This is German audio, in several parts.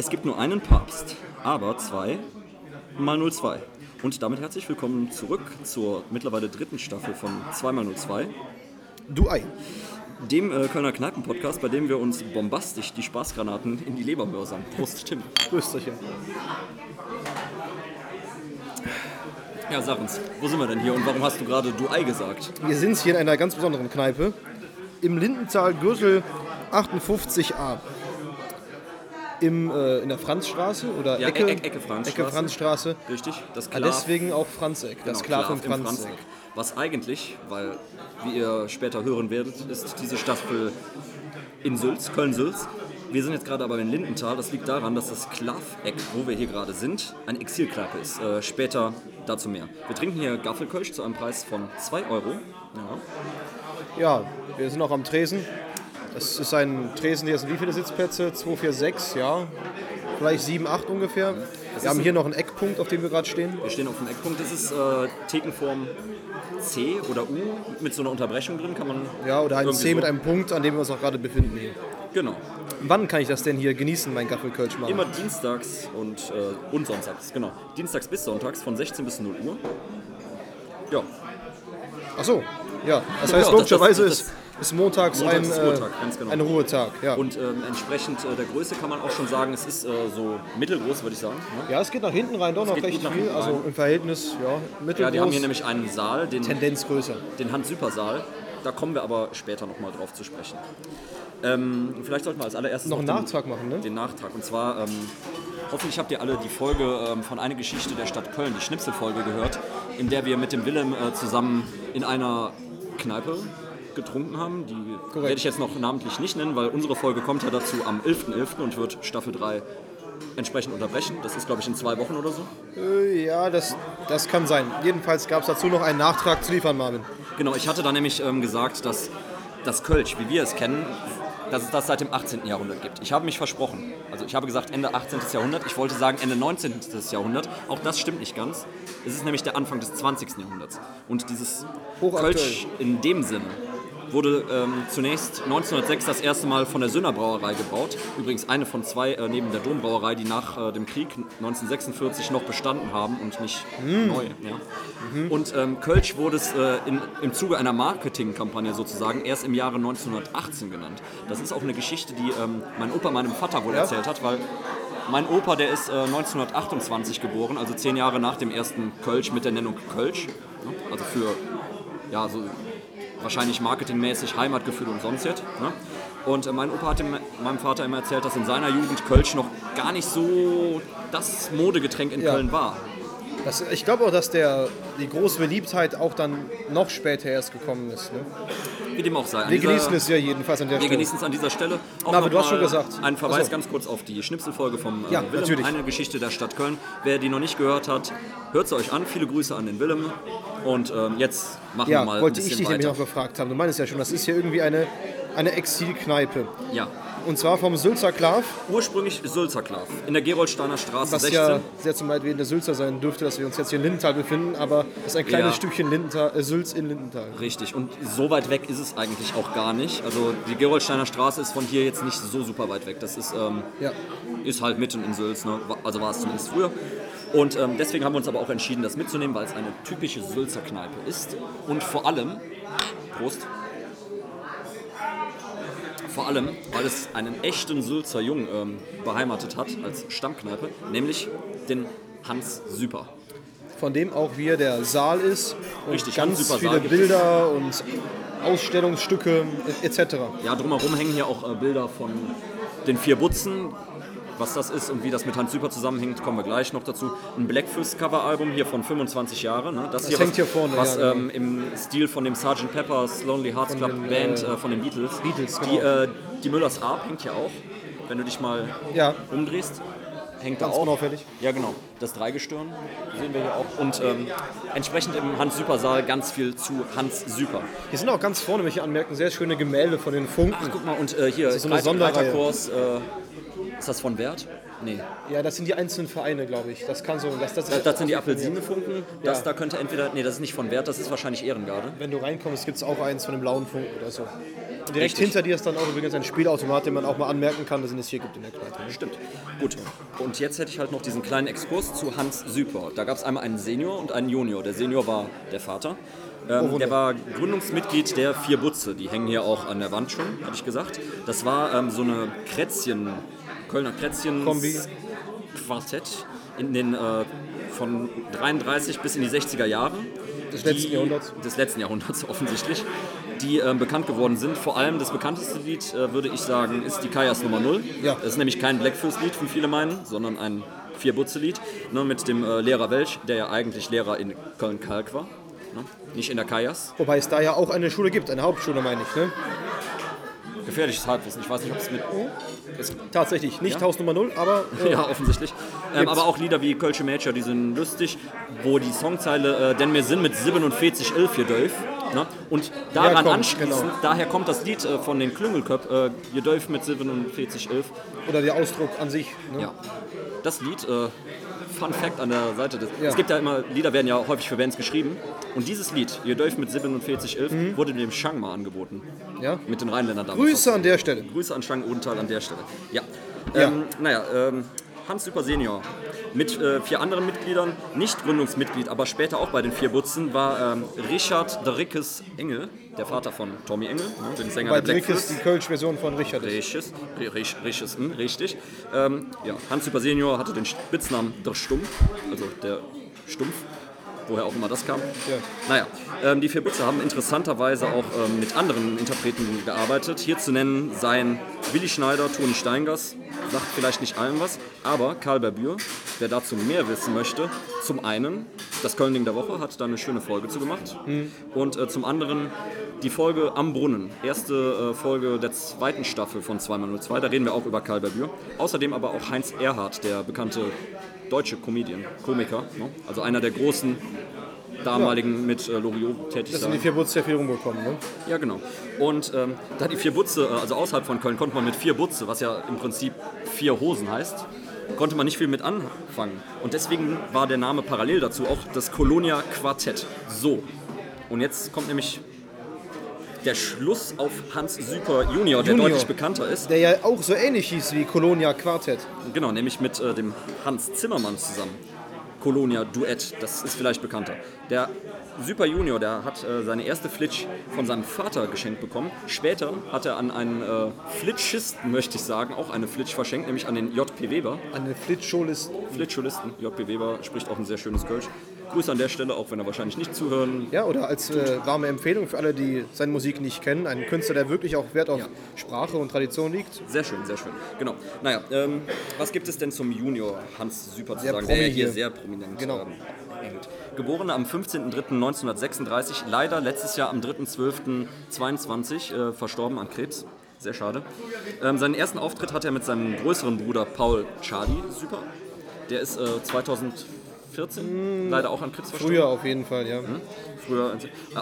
Es gibt nur einen Papst, aber zwei mal 02. Und damit herzlich willkommen zurück zur mittlerweile dritten Staffel von 2x02, Du Ei. dem äh, Kölner Kneipen-Podcast, bei dem wir uns bombastisch die Spaßgranaten in die Leber mörsern. Prost, Tim. Grüß dich. ja. Ja, sag uns, wo sind wir denn hier und warum hast du gerade Du Ei gesagt? Wir sind hier in einer ganz besonderen Kneipe. Im Lindental Gürtel 58a. Im, äh, in der Franzstraße oder Ja, Ecke, Ecke- Ecke Franzstraße. Ecke Franzstraße. Richtig, das Ah, Klav. deswegen auch Franzeck. Das Genau, Klav im Klav im Franzeck. Franzeck. Was eigentlich, weil, wie ihr später hören werdet, ist diese Staffel in Sülz, Köln-Sülz. Wir sind jetzt gerade aber in Lindenthal. Das liegt daran, dass das Klav-Eck, wo wir hier gerade sind, eine Exilkneipe ist. Äh, später dazu mehr. Wir trinken hier Gaffelkölsch zu einem Preis von 2 Euro. Ja. Ja, wir sind auch am Tresen. Das ist ein Tresen, hier sind wie viele Sitzplätze? 2, 4, 6, ja. Vielleicht 7, 8 ungefähr. ist Wir haben hier noch einen Eckpunkt, auf dem wir gerade stehen. Wir stehen auf dem Eckpunkt. Das ist äh, Thekenform C oder U mit so einer Unterbrechung drin. Kann man Ja, oder ein C mit so- einem Punkt, an dem wir uns auch gerade befinden. Hier. Genau. Wann kann ich das denn hier genießen, mein Gaffelkölsch machen? Immer dienstags und, äh, und sonntags, genau. Dienstags bis sonntags von 16 bis 0 Uhr. Ja, Ach so, ja. Das Ja, heißt, das- logischerweise das- ist, ist montags, Montags ein, ist äh, Ruhetag, ganz genau. ein Ruhetag. Ja. und ähm, entsprechend äh, der Größe kann man auch schon sagen, es ist äh, so mittelgroß, würde ich sagen. Ne? ja, es geht nach hinten rein, doch noch geht recht viel. Also im Verhältnis, ja, mittelgroß, Ja, die haben hier nämlich einen Saal, den, Tendenz größer. den Hans-Süper-Saal. Da kommen wir aber später nochmal drauf zu sprechen. Ähm, vielleicht sollten wir als allererstes Noch einen den- Nachtrag machen, ne? Den Nachtrag. Und zwar, ähm, hoffentlich habt ihr alle die Folge ähm, von Eine Geschichte der Stadt Köln, die Schnipselfolge gehört, in der wir mit dem Willem äh, zusammen in einer Kneipe getrunken haben. Die werde ich jetzt noch namentlich nicht nennen, weil unsere Folge kommt ja dazu am 11.11. und wird Staffel 3 entsprechend unterbrechen. Das ist, glaube ich, in zwei Wochen oder so. Äh, ja, das, das kann sein. Jedenfalls gab es dazu noch einen Nachtrag zu liefern, Marvin. Genau, ich hatte da nämlich ähm, gesagt, dass das Kölsch, wie wir es kennen, dass es das seit dem 18. Jahrhundert gibt. Ich habe mich versprochen. Also ich habe gesagt Ende 18. Jahrhundert. Ich wollte sagen Ende 19. Jahrhundert. Auch das stimmt nicht ganz. Es ist nämlich der Anfang des 20. Jahrhunderts. Und dieses. Kölsch in dem Sinne wurde ähm, zunächst 1906 das erste Mal von der Sünner Brauerei gebraut. Übrigens eine von zwei äh, neben der Dombrauerei, die nach äh, dem Krieg 1946 noch bestanden haben und nicht neu. Ja. Und ähm, Kölsch wurde es äh, in, im Zuge einer Marketingkampagne sozusagen erst im Jahre 1918 genannt. Das ist auch eine Geschichte, die ähm, mein Opa meinem Vater wohl erzählt hat, weil mein Opa, der ist äh, 1928 geboren, also zehn Jahre nach dem ersten Kölsch mit der Nennung Kölsch. Ne? Also für ja, so wahrscheinlich marketingmäßig Heimatgefühl und sonst jetzt. Ne? Und äh, mein Opa hat dem, meinem Vater immer erzählt, dass in seiner Jugend Kölsch noch gar nicht so das Modegetränk in Ja. Köln war. Das, ich glaube auch, dass der, die große Beliebtheit auch dann noch später erst gekommen ist. Ne? Wie dem auch sei. An Wir dieser- genießen es ja jedenfalls an der Wir Stelle. genießen es an dieser Stelle. Auch Na, aber du hast schon gesagt. Ein Verweis so. ganz kurz auf die Schnipselfolge vom äh, Ja, Willem, natürlich. eine Geschichte der Stadt Köln. Wer die noch nicht gehört hat, hört sie euch an. Viele Grüße an den Willem. Und ähm, jetzt machen Ja, wir mal wollte ein ich bisschen dich nämlich weiter. noch gefragt haben. Du meinst ja schon, das ist hier irgendwie eine, eine Exilkneipe. Ja, Und zwar vom Sülzer Klav, ursprünglich Sülzer Klav in der Geroldsteiner Straße was 16. ja sehr zum Leidwesen der Sülzer sein dürfte, dass wir uns jetzt hier in Lindenthal befinden, aber das ist ein kleines Ja. Stückchen Lindenthal, äh, Sülz in Lindenthal. Richtig, und so weit weg ist es eigentlich auch gar nicht. Also die Geroldsteiner Straße ist von hier jetzt nicht so super weit weg. Das ist, ähm, Ja. ist halt mitten in Sülz, ne? also war es zumindest früher. Und ähm, deswegen haben wir uns aber auch entschieden, das mitzunehmen, weil es eine typische Sülzer Kneipe ist. Und vor allem, Prost, vor allem, weil es einen echten Sülzer Jungen ähm, beheimatet hat als Stammkneipe, nämlich den Hans Süper. Von dem auch hier der Saal ist und Richtig, ganz viele. Bilder und Ausstellungsstücke etc. Ja, drumherum hängen hier auch äh, Bilder von den vier Butzen. Was das ist und wie das mit Hans Süper zusammenhängt, kommen wir gleich noch dazu. Ein Blackfist-Cover-Album hier von 25 Jahren. Ne? Das, hier hängt was, hier vorne, Was ja, ähm, im Stil von dem Sgt. Pepper's Lonely Hearts Club den, Band äh, äh, von den Beatles. Beatles, Die, genau. äh, die Müllers Arp hängt hier auch. Wenn du dich mal Ja, umdrehst, hängt Ganz da auch. unauffällig. Ja, genau. Das Dreigestirn sehen wir hier auch. Und ähm, entsprechend im Hans-Süper-Saal ganz viel zu Hans Süper. hier sind auch ganz vorne, welche anmerken, sehr schöne Gemälde von den Funken. Ach, guck mal, und äh, hier, ist so Sonderreihe. Reiterkurs, äh, ist das von Wert? Nee. Ja, das sind die einzelnen Vereine, glaube ich. Das kann so. Das, das, Das, das sind die Apfelsinefunken. Das Ja. da könnte entweder, nee, das ist nicht von Wert, das ist wahrscheinlich Ehrengarde. Wenn du reinkommst, gibt es auch eins von dem blauen Funken oder so. Direkt Richtig. hinter dir ist dann auch übrigens ein Spielautomat, den man auch mal anmerken kann, dass es hier gibt in der Kneipe. Stimmt. Gut. Und jetzt hätte ich halt noch diesen kleinen Exkurs zu Hans Süper. Da gab es einmal einen Senior und einen Junior. Der Senior war der Vater. Ähm, der war Gründungsmitglied der Vier Butze. Die hängen hier auch an der Wand schon, habe ich gesagt. Das war ähm, so eine Krätzchen, Kölner Krätzchen Kombi. Quartett in den äh, von 33 bis in die 60er Jahre. Des letzten Jahrhunderts. Des letzten Jahrhunderts offensichtlich. Die ähm, bekannt geworden sind. Vor allem das bekannteste Lied, äh, würde ich sagen, ist die Kajas Nummer 0. Ja. Das ist nämlich kein Blackfist-Lied, wie viele meinen, sondern ein Vier-Butze-Lied ne, mit dem äh, Lehrer Welch, der ja eigentlich Lehrer in Köln-Kalk war. Ne? Nicht in der Kajas. Wobei es da ja auch eine Schule gibt, eine Hauptschule meine ich. Ne? Gefährliches Halbwissen. Ich weiß nicht, ob es mit. Tatsächlich, nicht Haus Nummer 0, aber äh, Ja, offensichtlich. Ähm, aber auch Lieder wie Kölsche Mädchen, die sind lustig, wo die Songzeile äh, Denn wir sind mit 47 11 hier dölf. Ne? Und daran Ja, kommt, anschließend, genau. daher kommt das Lied äh, von den Klüngelköp, äh, ihr dölf mit 47 11. oder der Ausdruck an sich. Ne? Ja. Das Lied, äh, Fun Fact an der Seite des. Ja. Es gibt ja immer, Lieder werden ja häufig für Bands geschrieben. Und dieses Lied, Ihr dürft mit 47 11, Mhm. wurde dem Shang mal angeboten. Ja? Mit den Rheinländern damals. Grüße an der Stelle. Grüße an Shang Odenthal an der Stelle. Ja. Ja. Ähm, naja, ähm, Hans Super Senior mit äh, vier anderen Mitgliedern, nicht Gründungsmitglied, aber später auch bei den vier Butzen, war ähm, Richard de Rickes Engel, der Vater von Tommy Engel, ne, dem Sänger Bei der Drick Blackfist. ist die Kölsch-Version von Richard. ist. Riches, Riches, Riches, hm, richtig. Ähm, ja, Hans Super Senior hatte den Spitznamen der Stumpf, also der Stumpf, woher auch immer das kam. Ja. Naja, ähm, die vier Butze haben interessanterweise auch ähm, mit anderen Interpreten gearbeitet. Hier zu nennen seien Willi Schneider, Toni Steingers, sagt vielleicht nicht allen was, aber Karl Berbür, wer dazu mehr wissen möchte, zum einen, das Köln-Ding der Woche hat da eine schöne Folge zu gemacht und äh, zum anderen die Folge Am Brunnen, erste äh, Folge der zweiten Staffel von 2x02, da reden wir auch über Karl Berbür. Außerdem aber auch Heinz Erhardt, der bekannte deutsche Comedian, Komiker, ne? also einer der großen damaligen mit äh, Loriot tätig Das sind die vier Butz sehr viel rumgekommen. Ne? Ja, genau. Und ähm, da die vier Butze, äh, also außerhalb von Köln, konnte man mit vier Butze, was ja im Prinzip vier Hosen heißt, konnte man nicht viel mit anfangen. Und deswegen war der Name parallel dazu auch das Colonia Quartett. So. Und jetzt kommt nämlich der Schluss auf Hans Süper Junior, der Junior. deutlich bekannter ist. Der ja auch so ähnlich hieß wie Colonia Quartett. Genau, nämlich mit äh, dem Hans Zimmermann zusammen. Colonia Duett, das ist vielleicht bekannter. Der Super Junior, der hat äh, seine erste Flitsch von seinem Vater geschenkt bekommen. Später hat er an einen äh, Flitschisten, möchte ich sagen, auch eine Flitsch verschenkt, nämlich an den JP Weber. An den Flitschschulist. Flitschulisten, JP Weber spricht auch ein sehr schönes Kölsch. Grüße an der Stelle, auch wenn er wahrscheinlich nicht zuhören. Ja, oder als äh, warme Empfehlung für alle, die seine Musik nicht kennen. Ein Künstler, der wirklich auch Wert auf Ja. Sprache und Tradition liegt. Sehr schön, sehr schön. Genau. Naja, ähm, was gibt es denn zum Junior Hans Super zu sagen, der hier hier. sehr prominent Genau. ähm, hängt. Geboren am 15.03.1936, leider letztes Jahr am 3.12.22 äh, verstorben an Krebs. Sehr schade. Ähm, seinen ersten Auftritt hatte er mit seinem größeren Bruder Paul Charlie Super. Der ist äh, 2014 leider auch an Krebs verstorben. Früher auf jeden Fall, ja. Früher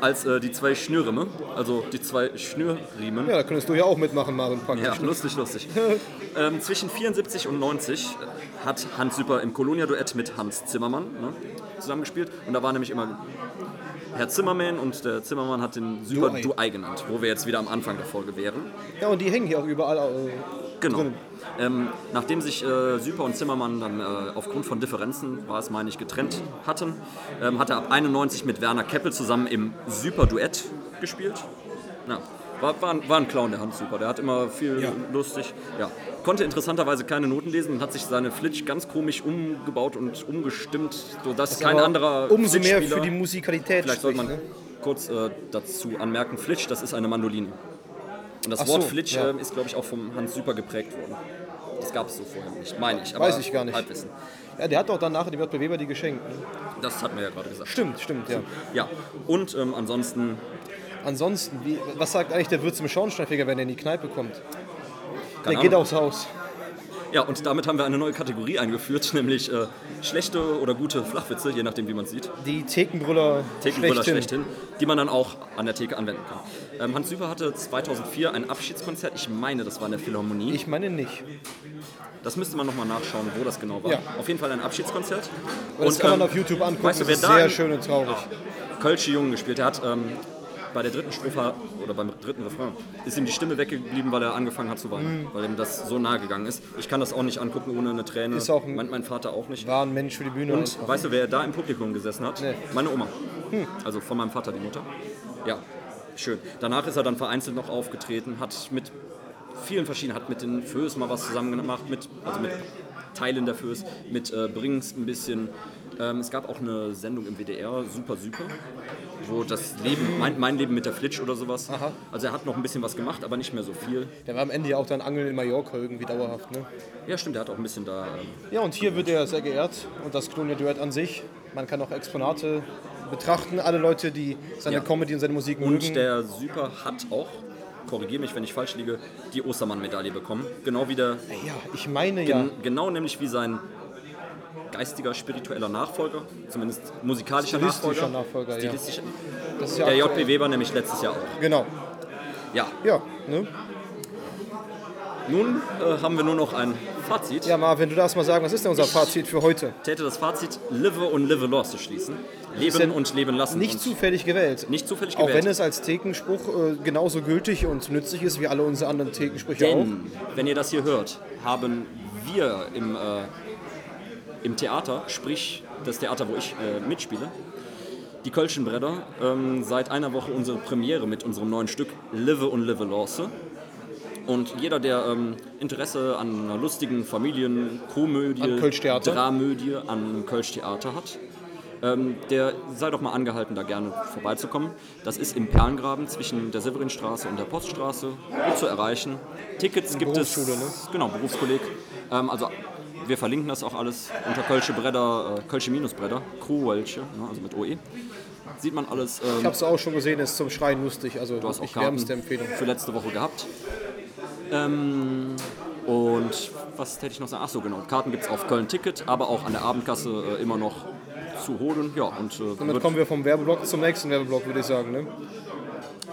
als äh, die zwei Schnürrimme, also die zwei Schnürriemen. Ja, da könntest du ja auch mitmachen, praktisch. Ja, lustig, lustig. ähm, zwischen 74 und 90 hat Hans Süper im Colonia-Duett mit Hans Zimmermann ne, zusammengespielt. Und da war nämlich immer Herr Zimmermann und der Zimmermann hat den Süper Duei. Duei genannt, wo wir jetzt wieder am Anfang der Folge wären. Ja, und die hängen hier auch überall. Äh, Genau. Drinnen. Ähm, nachdem sich äh, Süper und Zimmermann dann äh, aufgrund von Differenzen, war es meine ich, getrennt hatten, ähm, hat er ab 91 mit Werner Keppel zusammen im Süper-Duett gespielt. Ja, war, war, ein, war ein Clown, der Hans Super. Der hat immer viel Ja. lustig. Ja. Konnte interessanterweise keine Noten lesen und hat sich seine Flitsch ganz komisch umgebaut und umgestimmt, sodass kein anderer Umso mehr für die Musikalität Vielleicht sollte man ne? kurz äh, dazu anmerken, Flitsch, das ist eine Mandoline. Und das Ach Wort so, Flitsch ja. ähm, ist, glaube ich, auch vom Hans Süper geprägt worden. Das gab es so vorher nicht, meine ich. Aber Weiß ich gar nicht. Halbwissen. Ja, der hat doch dann nachher dem JP Weber die geschenkt. Ne? Das hatten wir ja gerade gesagt. Stimmt, stimmt, ja. Ja, und ähm, ansonsten, Ansonsten, wie, was sagt eigentlich der Wirt zum Schornsteinfeger, wenn er in die Kneipe kommt? Der Keine geht Ahnung. aufs Haus. Ja, und damit haben wir eine neue Kategorie eingeführt, nämlich äh, schlechte oder gute Flachwitze, je nachdem, wie man sieht. Die Thekenbrüller, Thekenbrüller schlechthin. schlechthin, die man dann auch an der Theke anwenden kann. Ähm, Hans Süper hatte 2004 ein Abschiedskonzert, ich meine, das war in der Philharmonie. Ich meine nicht. Das müsste man nochmal nachschauen, wo das genau war. Ja. Auf jeden Fall ein Abschiedskonzert. Das kann man ähm, auf YouTube angucken. weißt du, das wer ist da sehr schön und traurig. Kölsche Jungen gespielt. Der hat ähm, bei der dritten Strophe oder beim dritten Refrain ist ihm die Stimme weggeblieben, weil er angefangen hat zu weinen, weil ihm das so nahe gegangen ist. Ich kann das auch nicht angucken ohne eine Träne. Mhm. Ist auch ein- mein, mein Vater auch nicht. War ein Mensch für die Bühne. Und einfach. weißt du, wer da im Publikum gesessen hat? Nee. Meine Oma. Also von meinem Vater die Mutter. Ja, schön. Danach ist er dann vereinzelt noch aufgetreten, hat mit vielen verschiedenen, hat mit den Föß mal was zusammen gemacht, mit, also mit Teilen der Föß, mit äh, Brings ein bisschen. Ähm, es gab auch eine Sendung im WDR, Super Super, wo das Leben, mein, mein Leben mit der Flitsch oder sowas. Aha. Also er hat noch ein bisschen was gemacht, aber nicht mehr so viel. Der war am Ende ja auch dann Angeln in Mallorca irgendwie dauerhaft. Ne? Ja, stimmt, er hat auch ein bisschen da. Ähm, Ja, und hier wird er sehr geehrt und das Klonia Duett an sich. Man kann auch Exponate betrachten. Alle Leute, die seine Ja. Comedy und seine Musik mögen. Und der Super hat auch, korrigiere mich, wenn ich falsch liege, die Ostermann-Medaille bekommen. Genau wie der ja, ich meine ja. Gen genau nämlich wie sein geistiger, spiritueller Nachfolger, zumindest musikalischer Nachfolger. Nachfolger, ja. Stilistischer. Ja Der. JP Weber nämlich letztes Jahr auch. Genau. Ja, Ja, ne? nun äh, haben wir nur noch ein Fazit. ja, Marvin, du darfst mal sagen, was ist denn unser Fazit für heute? Täte das Fazit Live und Live lost schließen. Leben und leben lassen. Nicht zufällig gewählt. nicht zufällig Auch gewählt. wenn es als Thekenspruch äh, genauso gültig und nützlich ist wie alle unsere anderen Thekensprüche auch. Denn, wenn ihr das hier hört, haben wir im, äh, im Theater, sprich das Theater, wo ich äh, mitspiele, die Kölschen Bredder, ähm, seit einer Woche unsere Premiere mit unserem neuen Stück Live und Live Losse. Und jeder, der ähm, Interesse an einer lustigen Familienkomödie, An? Dramödie, an Kölsch-Theater hat, ähm, der sei doch mal angehalten, da gerne vorbeizukommen. Das ist im Perlengraben zwischen der Severinstraße und der Poststraße, gut zu erreichen. Tickets gibt es. Berufsschule, ne? Genau, Berufskolleg. Ähm, also wir verlinken das auch alles unter Kölsche Bredder, äh, Kölsche Minusbredder, Kruwelche, ne, also mit OE. Sieht man alles. Ich Ähm, habe es auch schon gesehen, ist zum Schreien lustig. Also du hast auch wärmste Empfehlung. für letzte Woche gehabt. Ähm, und was hätte ich noch sagen? Achso, genau. Karten gibt es auf Köln Ticket, aber auch an der Abendkasse äh, immer noch zu holen. Ja, und äh, Damit kommen wir vom Werbeblock zum nächsten Werbeblock, würde ich sagen. Ne?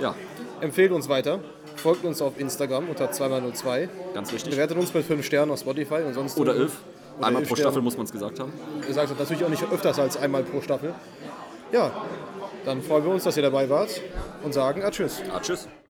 ja, Empfehlt uns weiter. Folgt uns auf Instagram unter 2x02. ganz wichtig. Bewertet uns mit 5 Sternen auf Spotify. Und sonst Oder elf. Oder Einmal elf pro. Staffel muss man es gesagt haben. Ihr sagt das natürlich auch nicht öfters als einmal pro Staffel. Ja, dann freuen wir uns, dass ihr dabei wart und sagen Tschüss. Ah, tschüss.